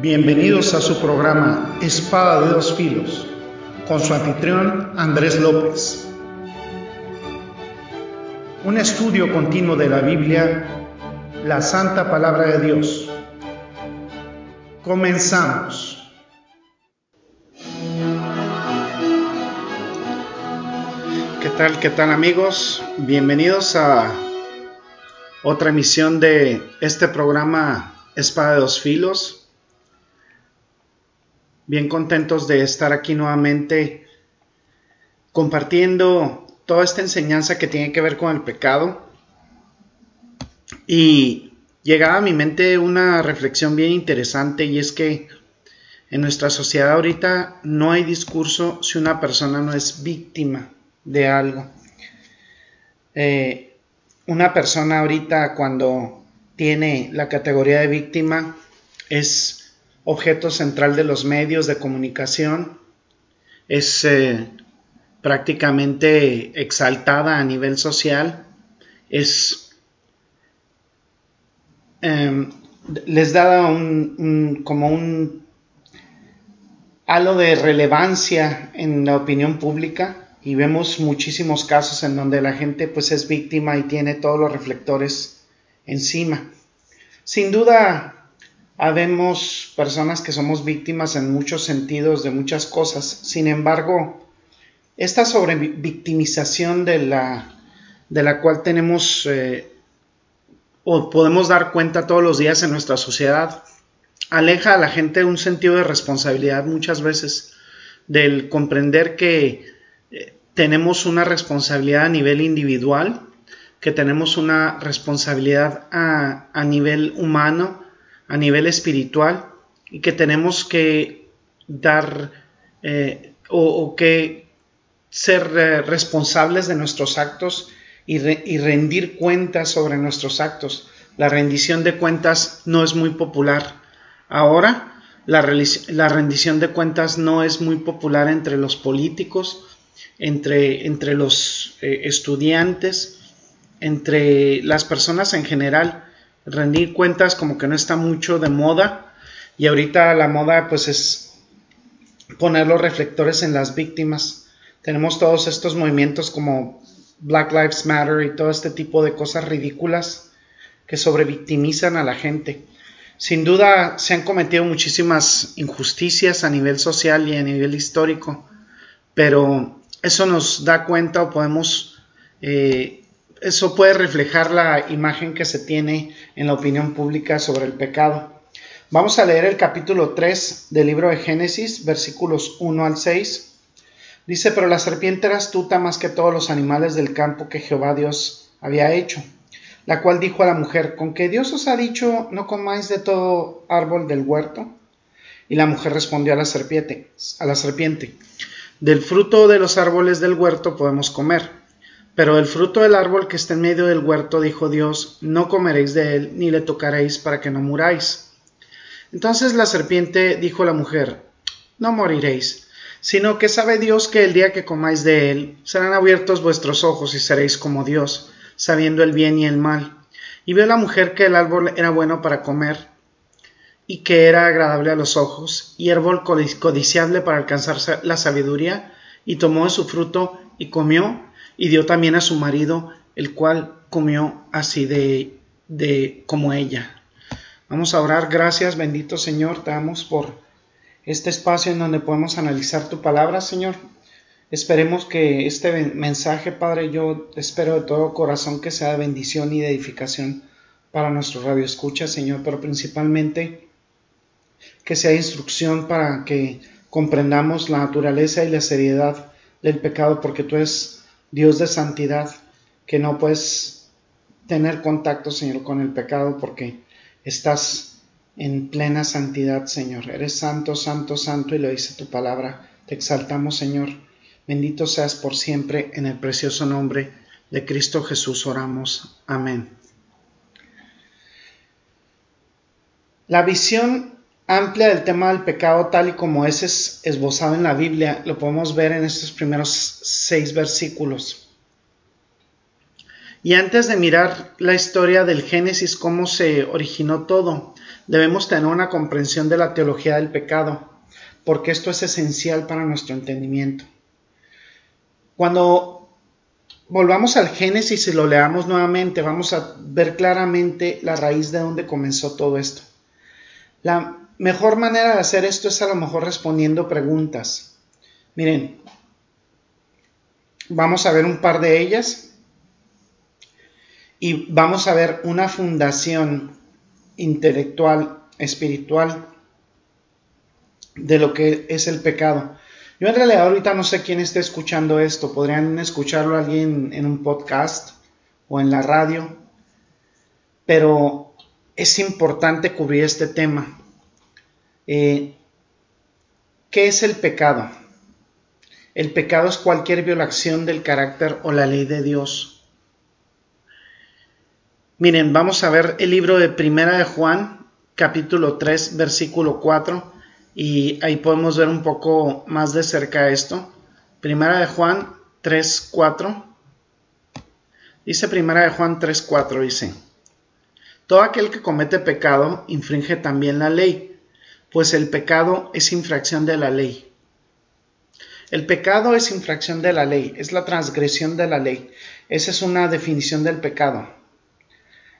Bienvenidos a su programa Espada de dos Filos, con su anfitrión Andrés López. Un estudio continuo de la Biblia, la Santa Palabra de Dios. Comenzamos. ¿Qué tal, qué tal amigos? Bienvenidos a otra emisión de este programa Espada de dos Filos bien contentos de estar aquí nuevamente compartiendo toda esta enseñanza que tiene que ver con el pecado. Y llegaba a mi mente una reflexión bien interesante y es que en nuestra sociedad ahorita no hay discurso si una persona no es víctima de algo. Eh, una persona ahorita cuando tiene la categoría de víctima es objeto central de los medios de comunicación, es eh, prácticamente exaltada a nivel social, em, les da un, como un halo de relevancia en la opinión pública y vemos muchísimos casos en donde la gente pues es víctima y tiene todos los reflectores encima. Sin duda Habemos personas que somos víctimas en muchos sentidos de muchas cosas. Sin embargo, esta sobrevictimización de la, de la cual tenemos eh, o podemos dar cuenta todos los días en nuestra sociedad aleja a la gente de un sentido de responsabilidad muchas veces, del comprender que eh, tenemos una responsabilidad a nivel individual, que tenemos una responsabilidad a, a nivel humano, a nivel espiritual y que tenemos que dar eh, o, que ser eh, responsables de nuestros actos y, rendir cuentas sobre nuestros actos. La rendición de cuentas no es muy popular. Ahora la, rendición de cuentas no es muy popular entre los políticos, entre, los eh, estudiantes, entre las personas en general rendir cuentas como que no está mucho de moda y ahorita la moda pues es poner los reflectores en las víctimas. Tenemos todos estos movimientos como Black Lives Matter y todo este tipo de cosas ridículas que sobrevictimizan a la gente. Sin duda se han cometido muchísimas injusticias a nivel social y a nivel histórico, pero eso nos da cuenta o podemos eh, eso puede reflejar la imagen que se tiene en la opinión pública sobre el pecado. Vamos a leer el capítulo 3 del libro de Génesis, versículos 1 al 6. Dice, pero la serpiente era astuta más que todos los animales del campo que Jehová Dios había hecho, la cual dijo a la mujer, ¿con que Dios os ha dicho, no comáis de todo árbol del huerto? Y la mujer respondió a la serpiente, a la serpiente, del fruto de los árboles del huerto podemos comer pero el fruto del árbol que está en medio del huerto, dijo Dios, no comeréis de él, ni le tocaréis para que no muráis. Entonces la serpiente dijo a la mujer, no moriréis, sino que sabe Dios que el día que comáis de él, serán abiertos vuestros ojos y seréis como Dios, sabiendo el bien y el mal. Y vio la mujer que el árbol era bueno para comer, y que era agradable a los ojos, y árbol codiciable para alcanzar la sabiduría, y tomó de su fruto y comió, y dio también a su marido, el cual comió así de, de como ella. Vamos a orar, gracias, bendito Señor, te damos por este espacio en donde podemos analizar tu palabra, Señor. Esperemos que este mensaje, Padre, yo espero de todo corazón que sea de bendición y de edificación para nuestro radio escucha, Señor, pero principalmente que sea instrucción para que comprendamos la naturaleza y la seriedad del pecado, porque tú eres Dios de santidad, que no puedes tener contacto, Señor, con el pecado porque estás en plena santidad, Señor. Eres santo, santo, santo y lo dice tu palabra. Te exaltamos, Señor. Bendito seas por siempre en el precioso nombre de Cristo Jesús oramos. Amén. La visión amplia del tema del pecado tal y como es esbozado en la Biblia, lo podemos ver en estos primeros seis versículos. Y antes de mirar la historia del Génesis, cómo se originó todo, debemos tener una comprensión de la teología del pecado, porque esto es esencial para nuestro entendimiento. Cuando volvamos al Génesis y lo leamos nuevamente, vamos a ver claramente la raíz de donde comenzó todo esto. La mejor manera de hacer esto es a lo mejor respondiendo preguntas. Miren, vamos a ver un par de ellas y vamos a ver una fundación intelectual, espiritual de lo que es el pecado. Yo en realidad ahorita no sé quién esté escuchando esto. Podrían escucharlo alguien en un podcast o en la radio. Pero es importante cubrir este tema. Eh, ¿Qué es el pecado? El pecado es cualquier violación del carácter o la ley de Dios. Miren, vamos a ver el libro de Primera de Juan, capítulo 3, versículo 4 y ahí podemos ver un poco más de cerca esto. Primera de Juan 3.4. Dice Primera de Juan 3.4, dice, Todo aquel que comete pecado infringe también la ley, pues el pecado es infracción de la ley. El pecado es infracción de la ley, es la transgresión de la ley. Esa es una definición del pecado.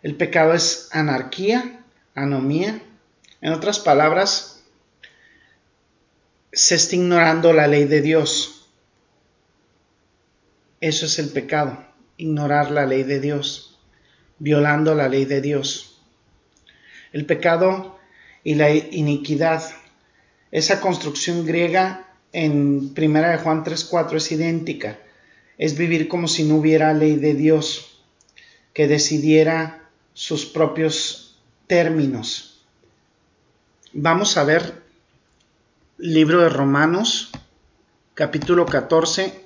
El pecado es anarquía, anomía. En otras palabras, se está ignorando la ley de Dios. Eso es el pecado, ignorar la ley de Dios, violando la ley de Dios. El pecado y la iniquidad, esa construcción griega en 1 de Juan 3:4 es idéntica. Es vivir como si no hubiera ley de Dios que decidiera sus propios términos. Vamos a ver Libro de Romanos, capítulo 14,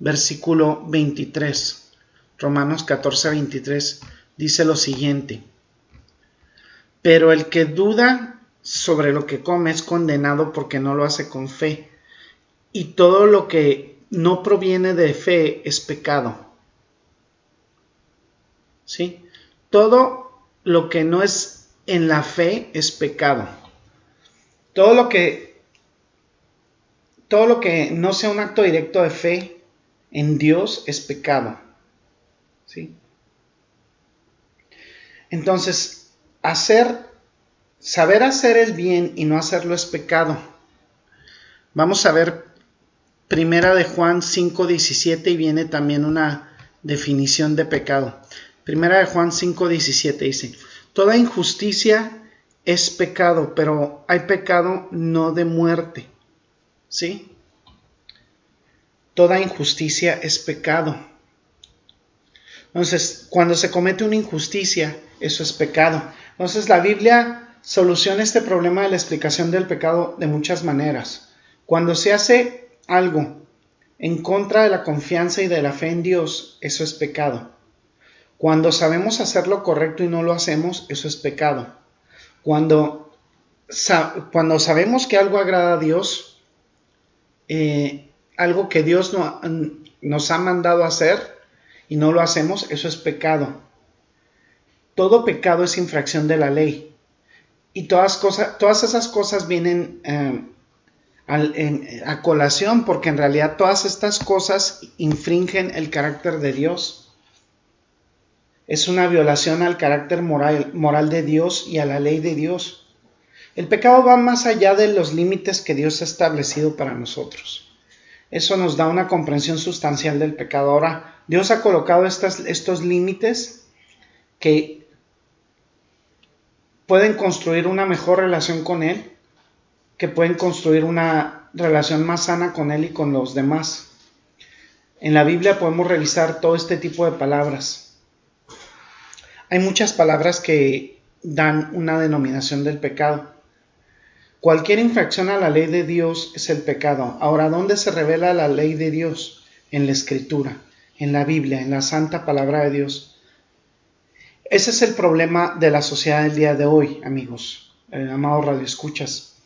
versículo 23. Romanos 14, 23 dice lo siguiente. Pero el que duda sobre lo que come es condenado porque no lo hace con fe. Y todo lo que no proviene de fe es pecado. ¿Sí? Todo lo que no es en la fe es pecado. Todo lo que todo lo que no sea un acto directo de fe en Dios es pecado. ¿Sí? Entonces, hacer, saber hacer el bien y no hacerlo es pecado. Vamos a ver Primera de Juan 5:17 y viene también una definición de pecado. Primera de Juan 5:17 dice, toda injusticia es pecado, pero hay pecado no de muerte. ¿Sí? Toda injusticia es pecado. Entonces, cuando se comete una injusticia, eso es pecado. Entonces, la Biblia soluciona este problema de la explicación del pecado de muchas maneras. Cuando se hace algo en contra de la confianza y de la fe en Dios, eso es pecado. Cuando sabemos hacer lo correcto y no lo hacemos, eso es pecado. Cuando, cuando sabemos que algo agrada a Dios, eh, algo que Dios no, nos ha mandado hacer y no lo hacemos, eso es pecado. Todo pecado es infracción de la ley. Y todas, todas esas cosas vienen eh, a colación porque en realidad todas estas cosas infringen el carácter de Dios. Es una violación al carácter moral, moral de Dios y a la ley de Dios. El pecado va más allá de los límites que Dios ha establecido para nosotros. Eso nos da una comprensión sustancial del pecado. Ahora, Dios ha colocado estos límites que pueden construir una mejor relación con Él, que pueden construir una relación más sana con Él y con los demás. En la Biblia podemos revisar todo este tipo de palabras. Hay muchas palabras que dan una denominación del pecado. Cualquier infracción a la ley de Dios es el pecado. Ahora, ¿dónde se revela la ley de Dios? En la Escritura, en la Biblia, en la santa palabra de Dios. Ese es el problema de la sociedad del día de hoy, amigos, eh, amados radioescuchas.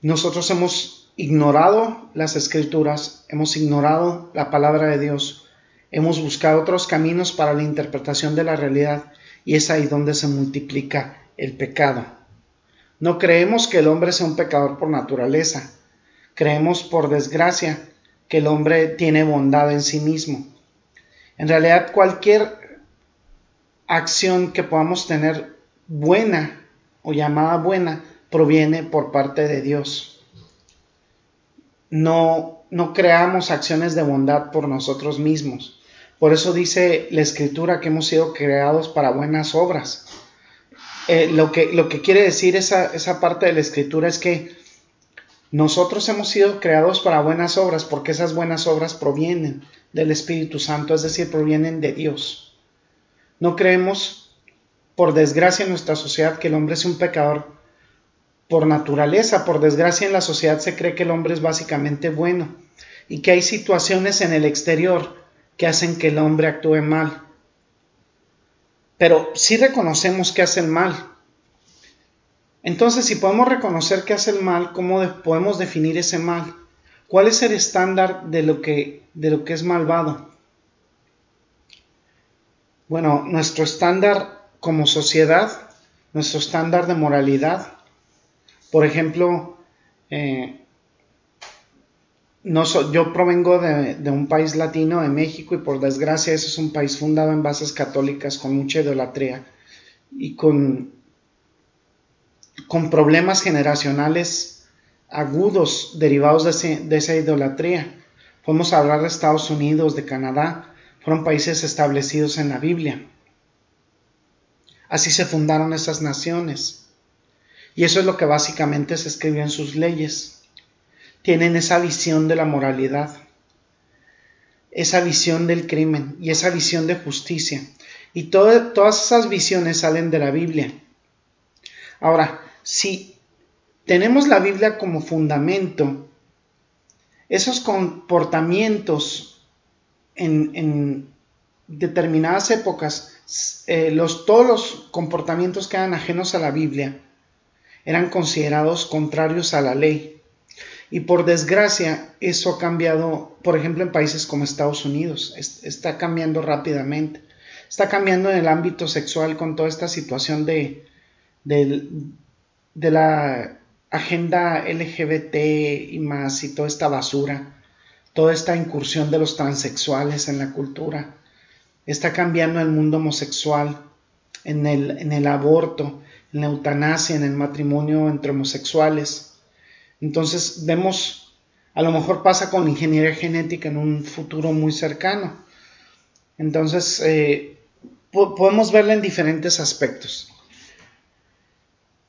Nosotros hemos ignorado las escrituras, hemos ignorado la palabra de Dios, hemos buscado otros caminos para la interpretación de la realidad y es ahí donde se multiplica el pecado. No creemos que el hombre sea un pecador por naturaleza. Creemos, por desgracia, que el hombre tiene bondad en sí mismo. En realidad, cualquier acción que podamos tener buena o llamada buena proviene por parte de Dios. No, no creamos acciones de bondad por nosotros mismos. Por eso dice la escritura que hemos sido creados para buenas obras. Eh, lo, que, lo, que, quiere decir esa, esa parte de la escritura es que nosotros hemos sido creados para buenas obras porque esas buenas obras provienen del Espíritu Santo, es decir, provienen de Dios. No creemos, por desgracia en nuestra sociedad, que el hombre es un pecador por naturaleza. Por desgracia en la sociedad se cree que el hombre es básicamente bueno y que hay situaciones en el exterior que hacen que el hombre actúe mal. Pero si reconocemos que hace el mal. Entonces, si podemos reconocer que hace el mal, ¿cómo podemos definir ese mal? ¿Cuál es el estándar de lo que es malvado? Bueno, nuestro estándar como sociedad, nuestro estándar de moralidad, por ejemplo, eh, yo provengo de, un país latino, de México, y por desgracia ese es un país fundado en bases católicas con mucha idolatría y con, con problemas generacionales agudos derivados de, de esa idolatría. Podemos hablar de Estados Unidos, de Canadá, fueron países establecidos en la Biblia. Así se fundaron esas naciones. Y eso es lo que básicamente se escribió en sus leyes. Tienen esa visión de la moralidad, esa visión del crimen y esa visión de justicia. Y todas esas visiones salen de la Biblia. Ahora, si tenemos la Biblia como fundamento, esos comportamientos en, determinadas épocas, eh, los, todos los comportamientos que eran ajenos a la Biblia, eran considerados contrarios a la ley. Y por desgracia, eso ha cambiado, por ejemplo, en países como Estados Unidos. Está cambiando rápidamente. Está cambiando en el ámbito sexual con toda esta situación de, de, de la agenda LGBT y más y toda esta basura, toda esta incursión de los transexuales en la cultura. Está cambiando el mundo homosexual, en el, aborto, en la eutanasia, en el matrimonio entre homosexuales. Entonces vemos, a lo mejor pasa con ingeniería genética en un futuro muy cercano. Entonces eh, podemos verla en diferentes aspectos.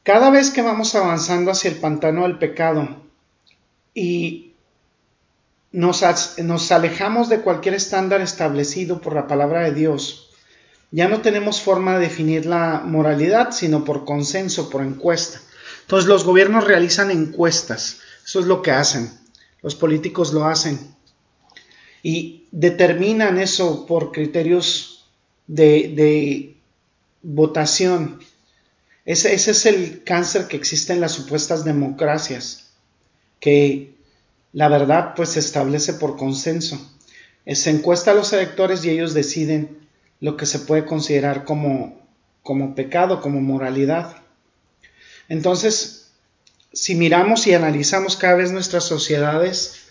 Cada vez que vamos avanzando hacia el pantano del pecado y nos, alejamos de cualquier estándar establecido por la palabra de Dios, ya no tenemos forma de definir la moralidad, sino por consenso, por encuesta. Entonces los gobiernos realizan encuestas, eso es lo que hacen, los políticos lo hacen y determinan eso por criterios de, votación. Ese, ese es el cáncer que existe en las supuestas democracias, que la verdad pues se establece por consenso. Se encuesta a los electores y ellos deciden lo que se puede considerar como, como pecado, como moralidad. Entonces, si miramos y analizamos cada vez nuestras sociedades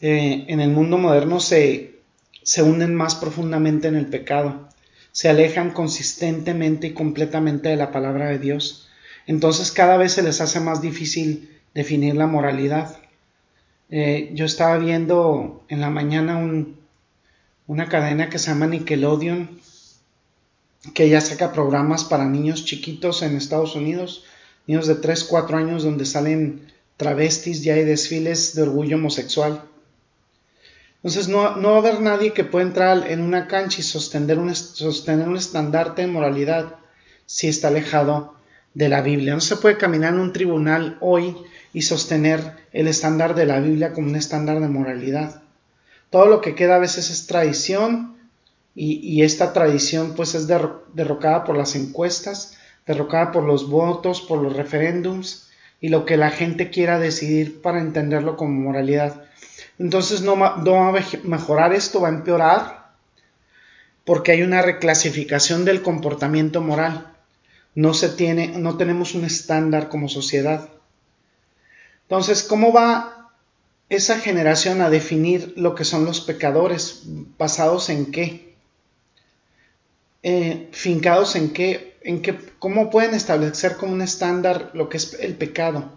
eh, en el mundo moderno se, se hunden más profundamente en el pecado, se alejan consistentemente y completamente de la palabra de Dios. Entonces cada vez se les hace más difícil definir la moralidad. Eh, yo estaba viendo en la mañana un, una cadena que se llama Nickelodeon, que ya saca programas para niños chiquitos en Estados Unidos, niños de 3, 4 años donde salen travestis, ya hay desfiles de orgullo homosexual. Entonces no, no va a haber nadie que pueda entrar en una cancha y sostener un, sostener un estandarte de moralidad si está alejado de la Biblia. No se puede caminar en un tribunal hoy y sostener el estándar de la Biblia como un estándar de moralidad. Todo lo que queda a veces es tradición y, esta tradición pues es derrocada por las encuestas, derrocada por los votos, por los referéndums y lo que la gente quiera decidir para entenderlo como moralidad. Entonces no, no va a mejorar esto, va a empeorar porque hay una reclasificación del comportamiento moral. no se tiene, no tenemos un estándar como sociedad. Entonces, ¿cómo va esa generación a definir lo que son los pecadores? ¿Basados en qué? Eh, ¿Fincados en qué? ¿En qué? ¿Cómo pueden establecer como un estándar lo que es el pecado?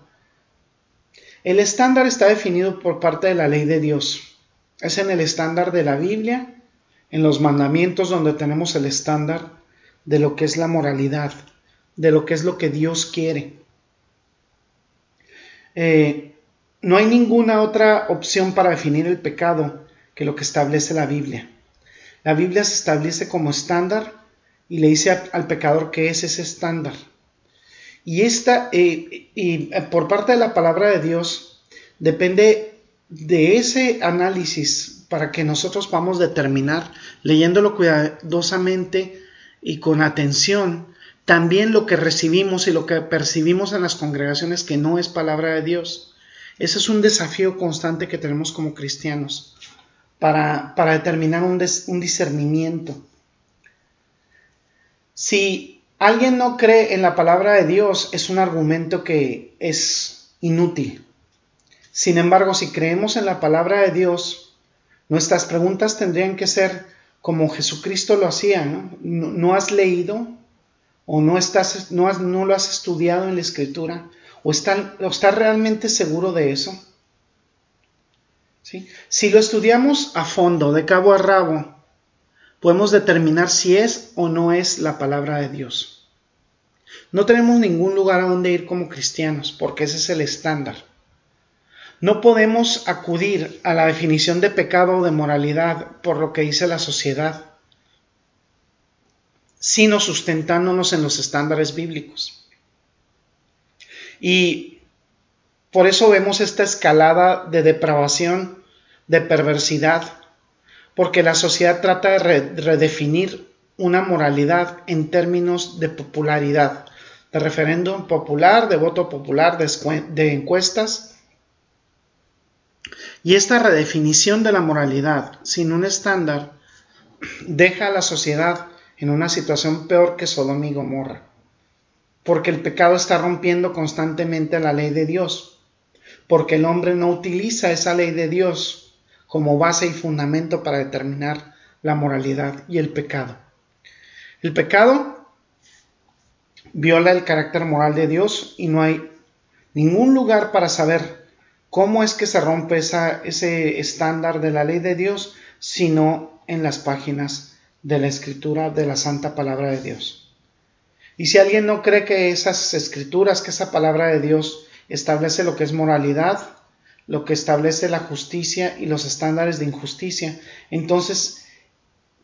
El estándar está definido por parte de la ley de Dios. Es en el estándar de la Biblia, en los mandamientos donde tenemos el estándar de lo que es la moralidad, de lo que es lo que Dios quiere. Eh, no hay ninguna otra opción para definir el pecado que lo que establece la Biblia. La Biblia se establece como estándar y le dice al pecador que es ese estándar. Y esta, eh, y eh, por parte de la palabra de Dios, depende de ese análisis para que nosotros podamos determinar, leyéndolo cuidadosamente y con atención, también lo que recibimos y lo que percibimos en las congregaciones que no es palabra de Dios. Ese es un desafío constante que tenemos como cristianos para, determinar un, un discernimiento. Si alguien no cree en la palabra de Dios, es un argumento que es inútil. Sin embargo, si creemos en la palabra de Dios, nuestras preguntas tendrían que ser como Jesucristo lo hacía, ¿no? has leído o no, estás, no, no lo has estudiado en la escritura? ¿O estás realmente seguro de eso? ¿Sí? Si lo estudiamos a fondo, de cabo a rabo, podemos determinar si es o no es la palabra de Dios. No tenemos ningún lugar a donde ir como cristianos, porque ese es el estándar. No podemos acudir a la definición de pecado o de moralidad por lo que dice la sociedad, sino sustentándonos en los estándares bíblicos. Y por eso vemos esta escalada de depravación, de perversidad, porque la sociedad trata de redefinir una moralidad en términos de popularidad, de referéndum popular, de voto popular, de, encuestas. Y esta redefinición de la moralidad sin un estándar deja a la sociedad en una situación peor que Sodoma y Gomorra, porque el pecado está rompiendo constantemente la ley de Dios, porque el hombre no utiliza esa ley de Dios como base y fundamento para determinar la moralidad y el pecado. El pecado viola el carácter moral de Dios y no hay ningún lugar para saber cómo es que se rompe ese estándar de la ley de Dios, sino en las páginas de la escritura de la santa palabra de Dios. Y si alguien no cree que esas escrituras, que esa palabra de Dios establece lo que es moralidad, lo que establece la justicia y los estándares de injusticia. Entonces,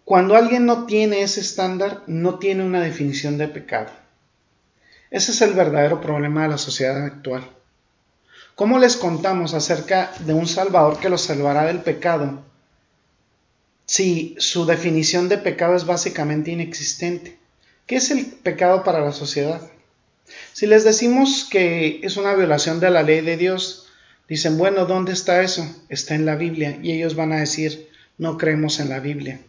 cuando alguien no tiene ese estándar, no tiene una definición de pecado. Ese es el verdadero problema de la sociedad actual. ¿Cómo les contamos acerca de un Salvador que los salvará del pecado si su definición de pecado es básicamente inexistente? ¿Qué es el pecado para la sociedad? Si les decimos que es una violación de la ley de Dios, Dicen, bueno, ¿dónde está eso? Está en la Biblia. Y ellos van a decir, no creemos en la Biblia.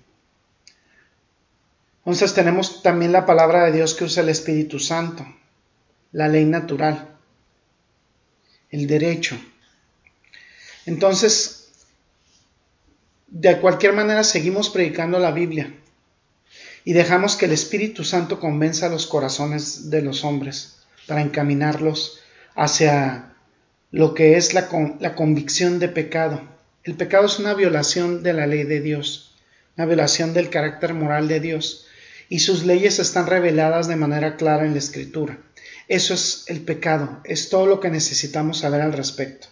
Entonces tenemos también la palabra de Dios que usa el Espíritu Santo, la ley natural, el derecho. Entonces, de cualquier manera seguimos predicando la Biblia y dejamos que el Espíritu Santo convenza los corazones de los hombres para encaminarlos hacia lo que es la, la convicción de pecado. El pecado es una violación de la ley de Dios, una violación del carácter moral de Dios, y sus leyes están reveladas de manera clara en la Escritura. Eso es el pecado, es todo lo que necesitamos saber al respecto.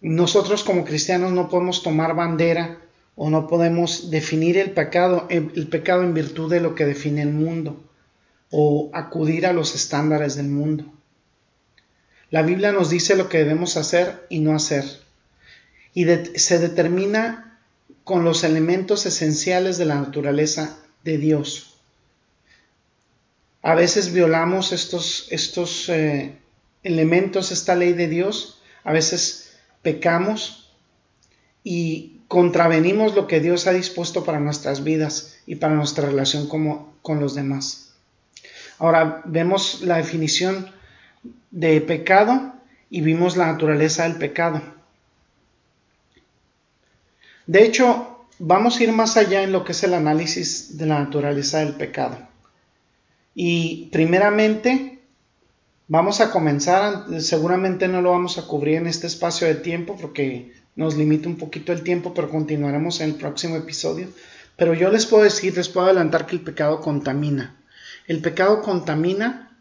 Nosotros como cristianos no podemos tomar bandera o no podemos definir el pecado, el pecado en virtud de lo que define el mundo o acudir a los estándares del mundo. La Biblia nos dice lo que debemos hacer y no hacer. Y se determina con los elementos esenciales de la naturaleza de Dios. A veces violamos estos, estos eh, elementos, esta ley de Dios, a veces pecamos y contravenimos lo que Dios ha dispuesto para nuestras vidas y para nuestra relación como, con los demás. Ahora vemos la definición de pecado y vimos la naturaleza del pecado. De hecho, vamos a ir más allá en lo que es el análisis de la naturaleza del pecado. Y primeramente, vamos a comenzar, seguramente no lo vamos a cubrir en este espacio de tiempo porque nos limita un poquito el tiempo, pero continuaremos en el próximo episodio. Pero yo les puedo decir, les puedo adelantar que el pecado contamina. El pecado contamina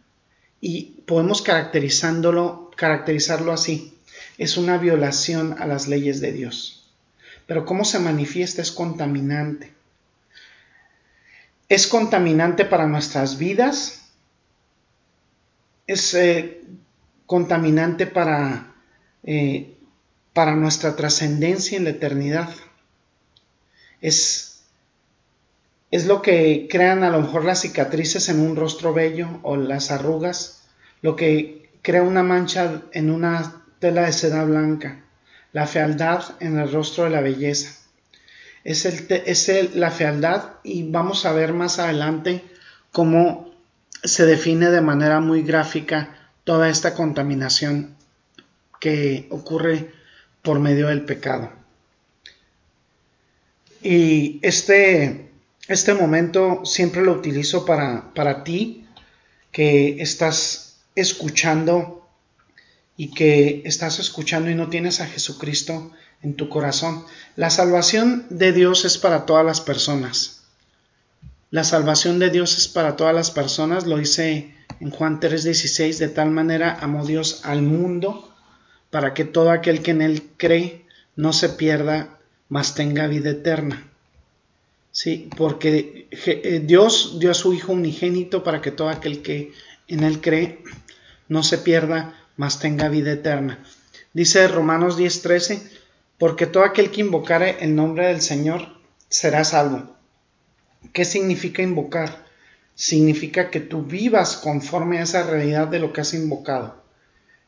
y podemos caracterizándolo, caracterizarlo así. Es una violación a las leyes de Dios. Pero cómo se manifiesta es contaminante. Es contaminante para nuestras vidas. Es eh, contaminante para, eh, para nuestra trascendencia en la eternidad. Es es lo que crean a lo mejor las cicatrices en un rostro bello o las arrugas, lo que crea una mancha en una tela de seda blanca, la fealdad en el rostro de la belleza. Es, el, la fealdad y vamos a ver más adelante cómo se define de manera muy gráfica toda esta contaminación que ocurre por medio del pecado. Y este este momento siempre lo utilizo para, para ti que estás escuchando y que estás escuchando y no tienes a Jesucristo en tu corazón. La salvación de Dios es para todas las personas. La salvación de Dios es para todas las personas, lo dice en Juan 3:16, de tal manera amó Dios al mundo para que todo aquel que en él cree no se pierda, mas tenga vida eterna. Sí, porque eh, Dios dio a su Hijo unigénito para que todo aquel que en él cree no se pierda, mas tenga vida eterna. Dice Romanos 10:13, porque todo aquel que invocare el nombre del Señor será salvo. ¿Qué significa invocar? Significa que tú vivas conforme a esa realidad de lo que has invocado.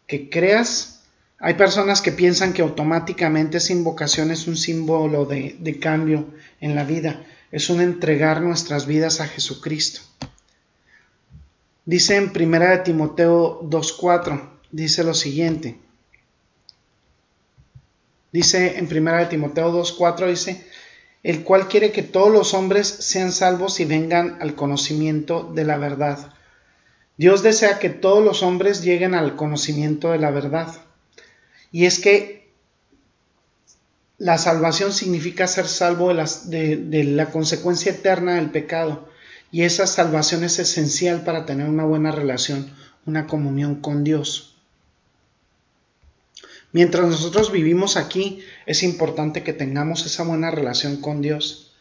Que creas. Hay personas que piensan que automáticamente esa invocación es un símbolo de, cambio en la vida es un entregar nuestras vidas a Jesucristo. Dice en 1 Timoteo 2.4, dice lo siguiente. Dice en 1 Timoteo 2.4, dice, el cual quiere que todos los hombres sean salvos y vengan al conocimiento de la verdad. Dios desea que todos los hombres lleguen al conocimiento de la verdad. Y es que la salvación significa ser salvo de, la consecuencia eterna del pecado. Y esa salvación es esencial para tener una buena relación, una comunión con Dios. Mientras nosotros vivimos aquí, es importante que tengamos esa buena relación con Dios,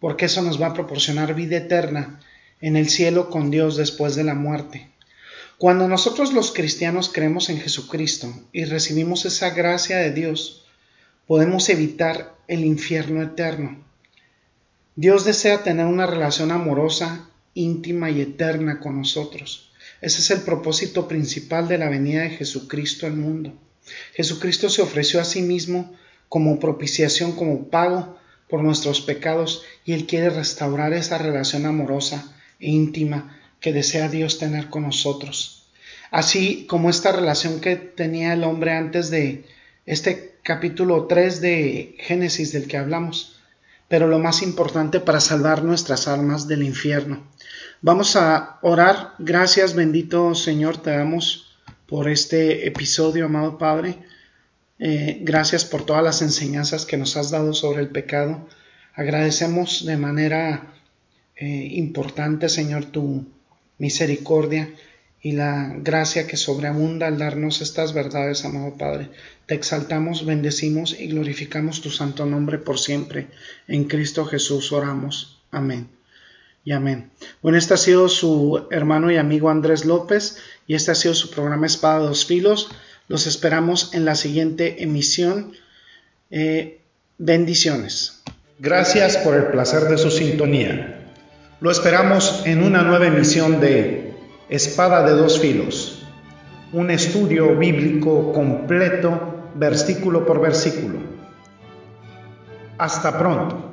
porque eso nos va a proporcionar vida eterna en el cielo con Dios después de la muerte. Cuando nosotros los cristianos creemos en Jesucristo y recibimos esa gracia de Dios, podemos evitar el infierno eterno. Dios desea tener una relación amorosa, íntima y eterna con nosotros. Ese es el propósito principal de la venida de Jesucristo al mundo. Jesucristo se ofreció a sí mismo como propiciación, como pago por nuestros pecados y Él quiere restaurar esa relación amorosa e íntima que desea Dios tener con nosotros. Así como esta relación que tenía el hombre antes de este capítulo 3 de Génesis del que hablamos, pero lo más importante para salvar nuestras almas del infierno. Vamos a orar. Gracias, bendito Señor, te damos por este episodio, amado Padre. Eh, gracias por todas las enseñanzas que nos has dado sobre el pecado. Agradecemos de manera eh, importante, Señor, tu misericordia y la gracia que sobreabunda al darnos estas verdades, amado Padre. Te exaltamos, bendecimos y glorificamos tu santo nombre por siempre. En Cristo Jesús oramos. Amén. Amén. Bueno, este ha sido su hermano y amigo Andrés López y este ha sido su programa Espada de dos Filos. Los esperamos en la siguiente emisión. Eh, bendiciones. Gracias por el placer de su sintonía. Lo esperamos en una nueva emisión de Espada de dos filos. Un estudio bíblico completo, versículo por versículo. Hasta pronto.